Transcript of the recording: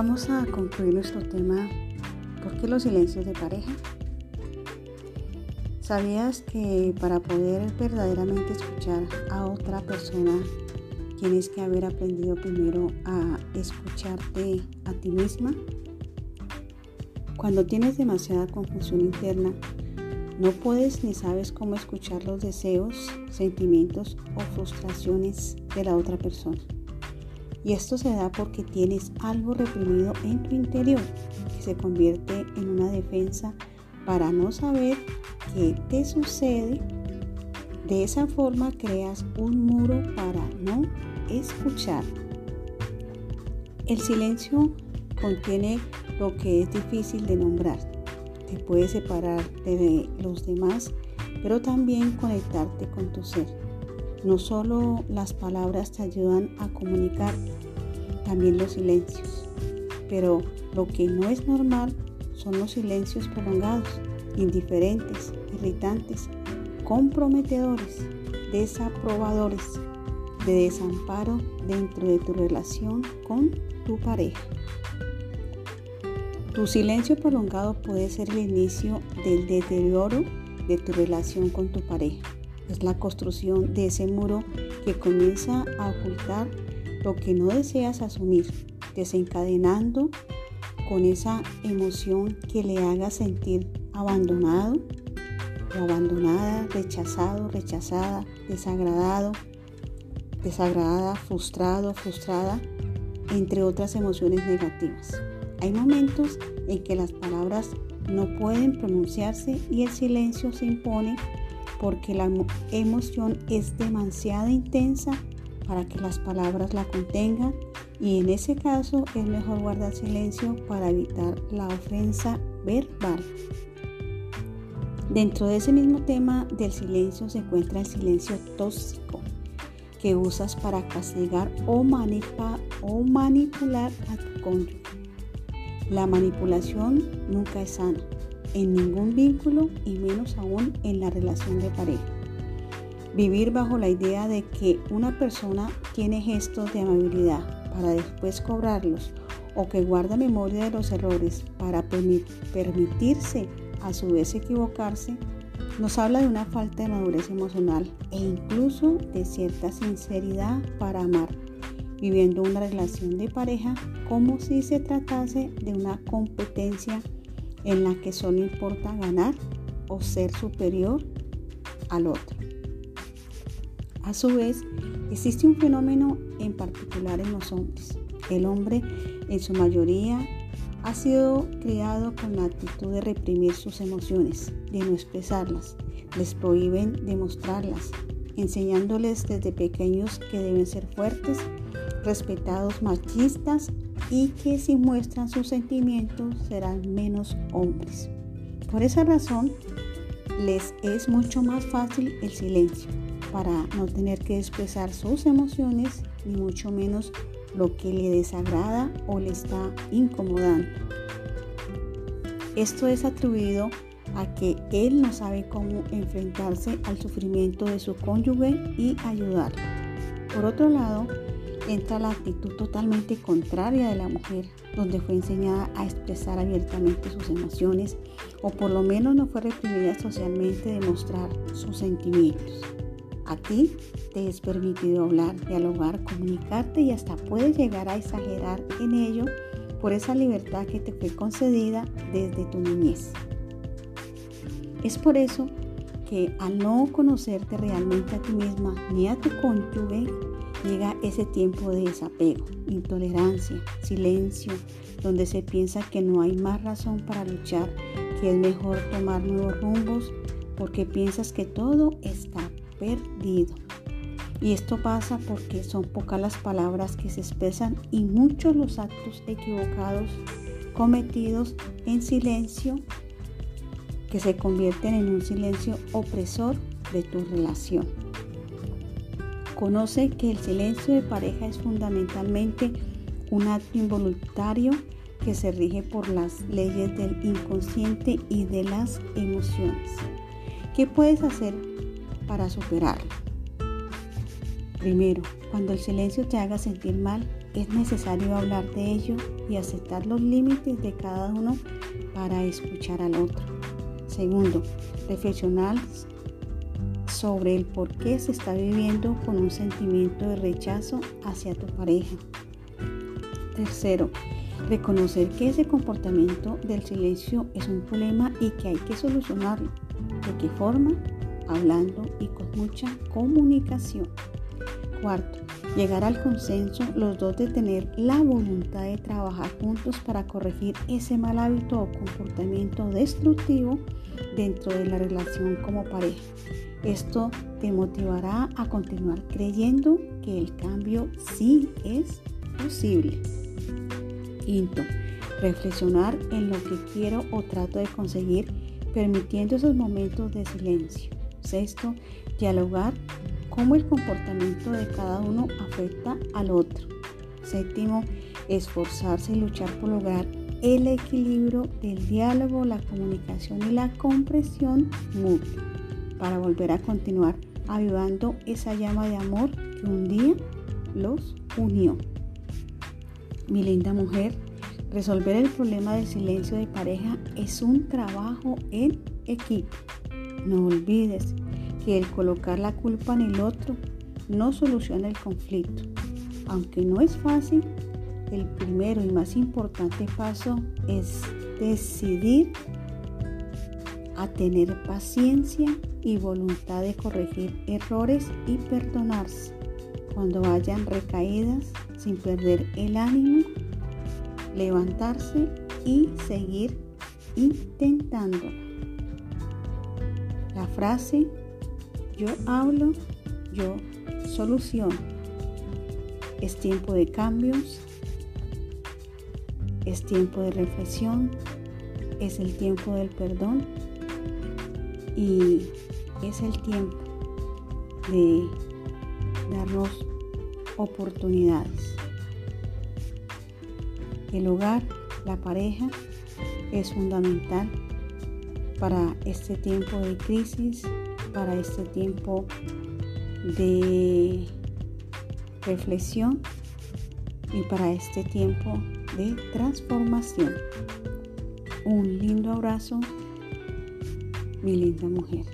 Vamos a concluir nuestro tema ¿Por qué los silencios de pareja? ¿Sabías que para poder verdaderamente escuchar a otra persona tienes que haber aprendido primero a escucharte a ti misma? Cuando tienes demasiada confusión interna, no puedes ni sabes cómo escuchar los deseos, sentimientos o frustraciones de la otra persona. Y esto se da porque tienes algo reprimido en tu interior que se convierte en una defensa para no saber qué te sucede. De esa forma creas un muro para no escuchar. El silencio contiene lo que es difícil de nombrar. Te puede separar de los demás, pero también conectarte con tu ser. No solo las palabras te ayudan a comunicar, también los silencios. Pero lo que no es normal son los silencios prolongados, indiferentes, irritantes, comprometedores, desaprobadores, de desamparo dentro de tu relación con tu pareja. Tu silencio prolongado puede ser el inicio del deterioro de tu relación con tu pareja. Es la construcción de ese muro que comienza a ocultar lo que no deseas asumir, desencadenando con esa emoción que le haga sentir abandonado abandonada, rechazado, rechazada, desagradado, desagradada, frustrado, frustrada, entre otras emociones negativas. Hay momentos en que las palabras no pueden pronunciarse y el silencio se impone porque la emoción es demasiado intensa para que las palabras la contengan y en ese caso es mejor guardar silencio para evitar la ofensa verbal. Dentro de ese mismo tema del silencio se encuentra el silencio tóxico que usas para castigar o, manipular a tu cónyuge. La manipulación nunca es sana en ningún vínculo y menos aún en la relación de pareja. Vivir bajo la idea de que una persona tiene gestos de amabilidad para después cobrarlos o que guarda memoria de los errores para permitirse a su vez equivocarse, nos habla de una falta de madurez emocional e incluso de cierta sinceridad para amar, viviendo una relación de pareja como si se tratase de una competencia en la que solo importa ganar o ser superior al otro. A su vez, existe un fenómeno en particular en los hombres. El hombre, en su mayoría, ha sido criado con la actitud de reprimir sus emociones, de no expresarlas. Les prohíben demostrarlas, enseñándoles desde pequeños que deben ser fuertes, respetados, machistas y que si muestran sus sentimientos serán menos hombres. Por esa razón, les es mucho más fácil el silencio para no tener que expresar sus emociones ni mucho menos lo que le desagrada o le está incomodando. Esto es atribuido a que él no sabe cómo enfrentarse al sufrimiento de su cónyuge y ayudar. Por otro lado, entra la actitud totalmente contraria de la mujer, donde fue enseñada a expresar abiertamente sus emociones o por lo menos no fue reprimida socialmente de mostrar sus sentimientos. A ti te es permitido hablar, dialogar, comunicarte y hasta puedes llegar a exagerar en ello por esa libertad que te fue concedida desde tu niñez. Es por eso que al no conocerte realmente a ti misma ni a tu cónyuge, llega ese tiempo de desapego, intolerancia, silencio, donde se piensa que no hay más razón para luchar, que es mejor tomar nuevos rumbos porque piensas que todo está perdido. Y esto pasa porque son pocas las palabras que se expresan y muchos los actos equivocados cometidos en silencio que se convierten en un silencio opresor de tu relación. Conoce que el silencio de pareja es fundamentalmente un acto involuntario que se rige por las leyes del inconsciente y de las emociones. ¿Qué puedes hacer para superarlo. Primero, cuando el silencio te haga sentir mal, es necesario hablar de ello y aceptar los límites de cada uno para escuchar al otro. Segundo, reflexionar sobre el por qué se está viviendo con un sentimiento de rechazo hacia tu pareja. Tercero, reconocer que ese comportamiento del silencio es un problema y que hay que solucionarlo. ¿De qué forma? Hablando y con mucha comunicación. Cuarto, llegar al consenso, los dos de tener la voluntad de trabajar juntos para corregir ese mal hábito o comportamiento destructivo dentro de la relación como pareja. Esto te motivará a continuar creyendo que el cambio sí es posible. Quinto, reflexionar en lo que quiero o trato de conseguir, permitiendo esos momentos de silencio. Sexto, dialogar cómo el comportamiento de cada uno afecta al otro. Séptimo, esforzarse y luchar por lograr el equilibrio del diálogo, la comunicación y la comprensión mutua para volver a continuar avivando esa llama de amor que un día los unió. Mi linda mujer, resolver el problema del silencio de pareja es un trabajo en equipo. No olvides que el colocar la culpa en el otro no soluciona el conflicto. Aunque no es fácil, el primero y más importante paso es decidir a tener paciencia y voluntad de corregir errores y perdonarse cuando hayan recaídas sin perder el ánimo, levantarse y seguir intentando. La frase yo hablo, yo soluciono. Es tiempo de cambios, es tiempo de reflexión, es el tiempo del perdón y es el tiempo de darnos oportunidades. El hogar, la pareja, es fundamental para este tiempo de crisis, para este tiempo de reflexión y para este tiempo de transformación. Un lindo abrazo mi linda mujer.